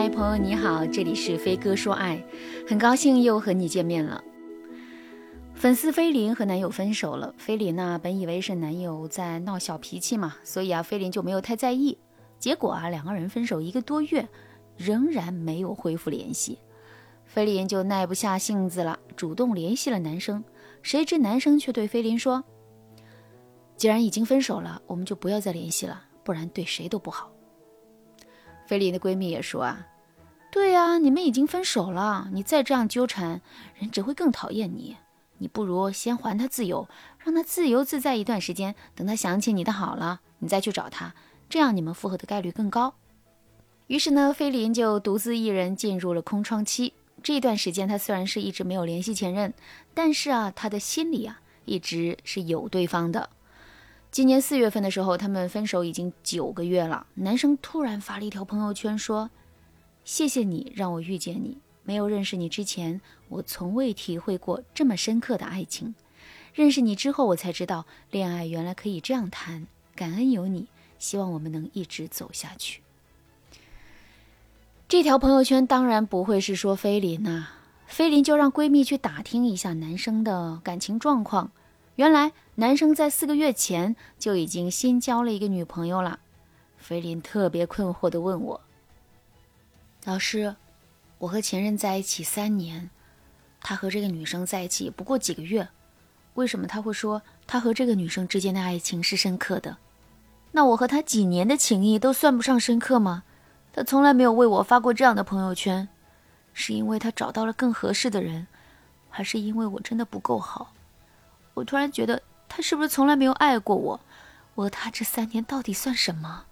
嗨，朋友你好，这里是飞哥说爱，很高兴又和你见面了。粉丝菲林和男友分手了，菲林呢本以为是男友在闹小脾气嘛，所以啊菲林就没有太在意。结果啊两个人分手一个多月，仍然没有恢复联系，菲林就耐不下性子了，主动联系了男生。谁知男生却对菲林说：“既然已经分手了，我们就不要再联系了，不然对谁都不好。”菲林的闺蜜也说啊：“对呀，你们已经分手了，你再这样纠缠，人只会更讨厌你。”你不如先还他自由，让他自由自在一段时间，等他想起你的好了，你再去找他，这样你们复合的概率更高。于是呢，菲林就独自一人进入了空窗期。这段时间，他虽然是一直没有联系前任，但是啊，他的心里啊一直是有对方的。今年四月份的时候，他们分手已经九个月了。男生突然发了一条朋友圈说：“谢谢你让我遇见你。”没有认识你之前，我从未体会过这么深刻的爱情。认识你之后，我才知道恋爱原来可以这样谈。感恩有你，希望我们能一直走下去。这条朋友圈当然不会是说菲林呐，菲林就让闺蜜去打听一下男生的感情状况。原来男生在四个月前就已经新交了一个女朋友了。菲林特别困惑地问我：“老师。”我和前任在一起三年，他和这个女生在一起不过几个月，为什么他会说他和这个女生之间的爱情是深刻的？那我和他几年的情谊都算不上深刻吗？他从来没有为我发过这样的朋友圈，是因为他找到了更合适的人，还是因为我真的不够好？我突然觉得他是不是从来没有爱过我？我和他这三年到底算什么？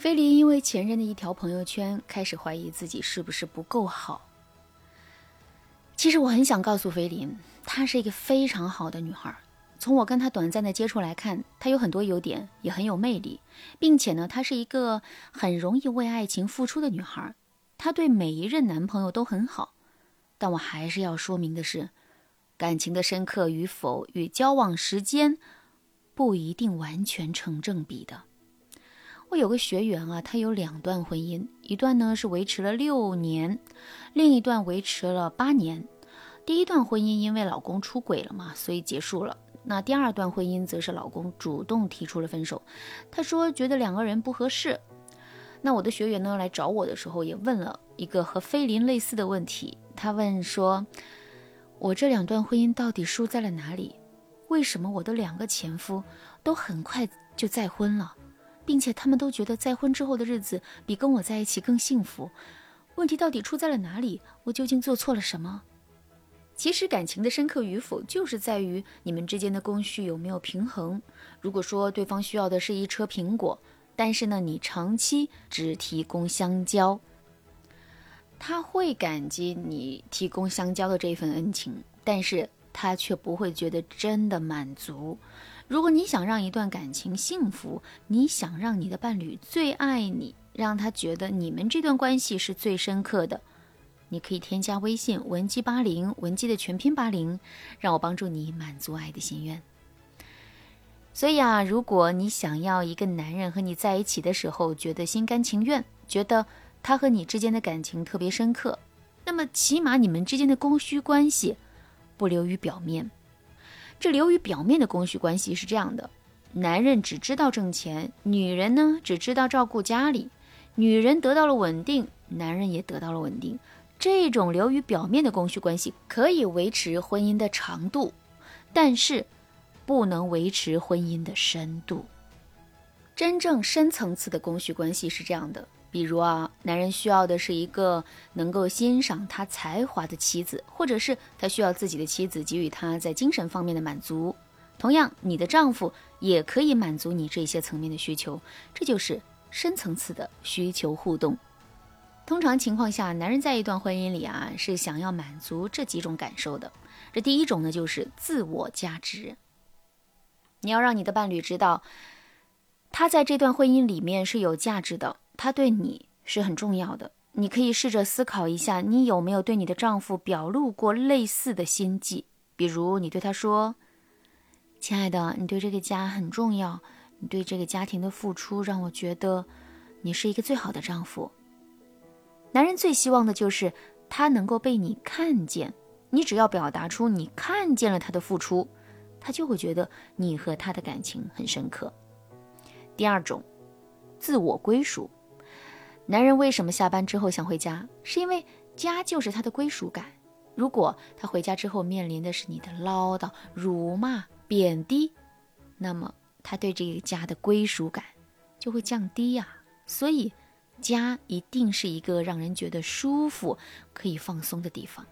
菲林因为前任的一条朋友圈，开始怀疑自己是不是不够好。其实我很想告诉菲林，她是一个非常好的女孩。从我跟她短暂的接触来看，她有很多优点，也很有魅力，并且呢，她是一个很容易为爱情付出的女孩。她对每一任男朋友都很好。但我还是要说明的是，感情的深刻与否与交往时间不一定完全成正比的。我有个学员啊，他有两段婚姻，一段呢是维持了六年，另一段维持了八年。第一段婚姻因为老公出轨了嘛，所以结束了。那第二段婚姻则是老公主动提出了分手，他说觉得两个人不合适。那我的学员呢来找我的时候，也问了一个和菲林类似的问题，他问说：我这两段婚姻到底输在了哪里？为什么我的两个前夫都很快就再婚了？并且他们都觉得再婚之后的日子比跟我在一起更幸福，问题到底出在了哪里？我究竟做错了什么？其实感情的深刻与否，就是在于你们之间的供需有没有平衡。如果说对方需要的是一车苹果，但是呢你长期只提供香蕉，他会感激你提供香蕉的这份恩情，但是他却不会觉得真的满足。如果你想让一段感情幸福，你想让你的伴侣最爱你，让他觉得你们这段关系是最深刻的，你可以添加微信文姬八零，文姬的全拼八零，让我帮助你满足爱的心愿。所以啊，如果你想要一个男人和你在一起的时候觉得心甘情愿，觉得他和你之间的感情特别深刻，那么起码你们之间的供需关系不流于表面。这流于表面的供需关系是这样的：男人只知道挣钱，女人呢只知道照顾家里。女人得到了稳定，男人也得到了稳定。这种流于表面的供需关系可以维持婚姻的长度，但是不能维持婚姻的深度。真正深层次的供需关系是这样的。比如啊，男人需要的是一个能够欣赏他才华的妻子，或者是他需要自己的妻子给予他在精神方面的满足。同样，你的丈夫也可以满足你这些层面的需求，这就是深层次的需求互动。通常情况下，男人在一段婚姻里啊，是想要满足这几种感受的。这第一种呢，就是自我价值。你要让你的伴侣知道，他在这段婚姻里面是有价值的。他对你是很重要的，你可以试着思考一下，你有没有对你的丈夫表露过类似的心迹？比如，你对他说：“亲爱的，你对这个家很重要，你对这个家庭的付出让我觉得你是一个最好的丈夫。”男人最希望的就是他能够被你看见。你只要表达出你看见了他的付出，他就会觉得你和他的感情很深刻。第二种，自我归属。男人为什么下班之后想回家？是因为家就是他的归属感。如果他回家之后面临的是你的唠叨、辱骂、贬低，那么他对这个家的归属感就会降低呀。所以，家一定是一个让人觉得舒服、可以放松的地方。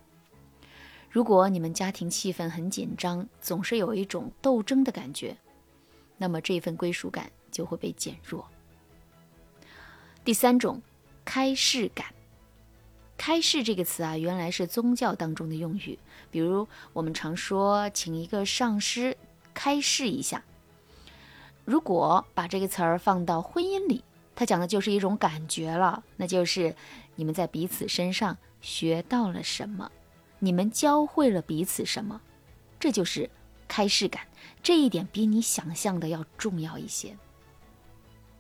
如果你们家庭气氛很紧张，总是有一种斗争的感觉，那么这份归属感就会被减弱。第三种，开示感。开示这个词啊，原来是宗教当中的用语，比如我们常说请一个上师开示一下。如果把这个词儿放到婚姻里，它讲的就是一种感觉了，那就是你们在彼此身上学到了什么。你们教会了彼此什么？这就是开示感，这一点比你想象的要重要一些。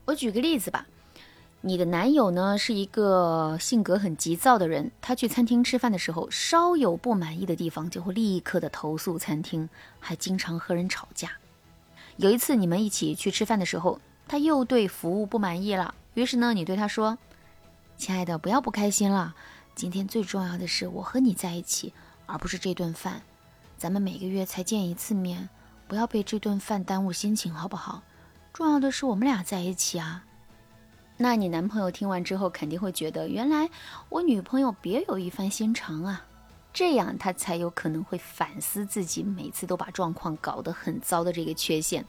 我举个例子吧，你的男友呢是一个性格很急躁的人，他去餐厅吃饭的时候，稍有不满意的地方就会立刻的投诉餐厅，还经常和人吵架。有一次你们一起去吃饭的时候，他又对服务不满意了，于是呢，你对他说：“亲爱的，不要不开心了。”今天最重要的是我和你在一起，而不是这顿饭。咱们每个月才见一次面，不要被这顿饭耽误心情，好不好？重要的是我们俩在一起啊。那你男朋友听完之后肯定会觉得，原来我女朋友别有一番心肠啊，这样他才有可能会反思自己每次都把状况搞得很糟的这个缺陷。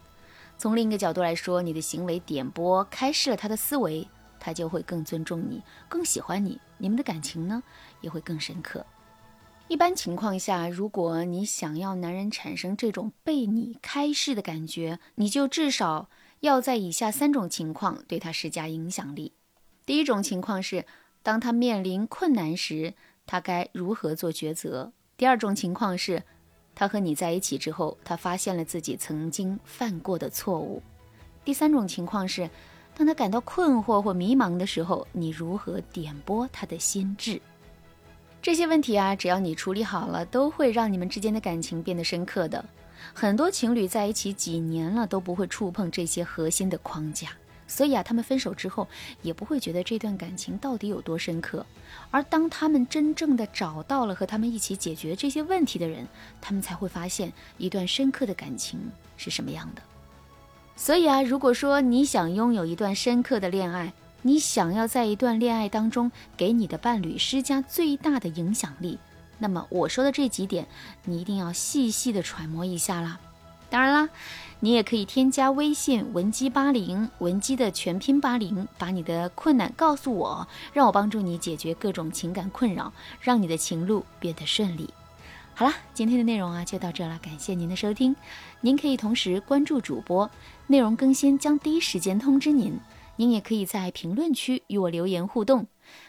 从另一个角度来说，你的行为点拨开示了他的思维。他就会更尊重你，更喜欢你，你们的感情呢也会更深刻。一般情况下，如果你想要男人产生这种被你开示的感觉，你就至少要在以下三种情况对他施加影响力。第一种情况是，当他面临困难时，他该如何做抉择？第二种情况是，他和你在一起之后，他发现了自己曾经犯过的错误。第三种情况是。当他感到困惑或迷茫的时候，你如何点拨他的心智？这些问题啊，只要你处理好了，都会让你们之间的感情变得深刻的。很多情侣在一起几年了，都不会触碰这些核心的框架，所以啊，他们分手之后也不会觉得这段感情到底有多深刻。而当他们真正的找到了和他们一起解决这些问题的人，他们才会发现一段深刻的感情是什么样的。所以啊，如果说你想拥有一段深刻的恋爱，你想要在一段恋爱当中给你的伴侣施加最大的影响力，那么我说的这几点，你一定要细细的揣摩一下啦。当然啦，你也可以添加微信文姬八零，文姬的全拼八零，把你的困难告诉我，让我帮助你解决各种情感困扰，让你的情路变得顺利。好了，今天的内容啊就到这了，感谢您的收听。您可以同时关注主播，内容更新将第一时间通知您。您也可以在评论区与我留言互动，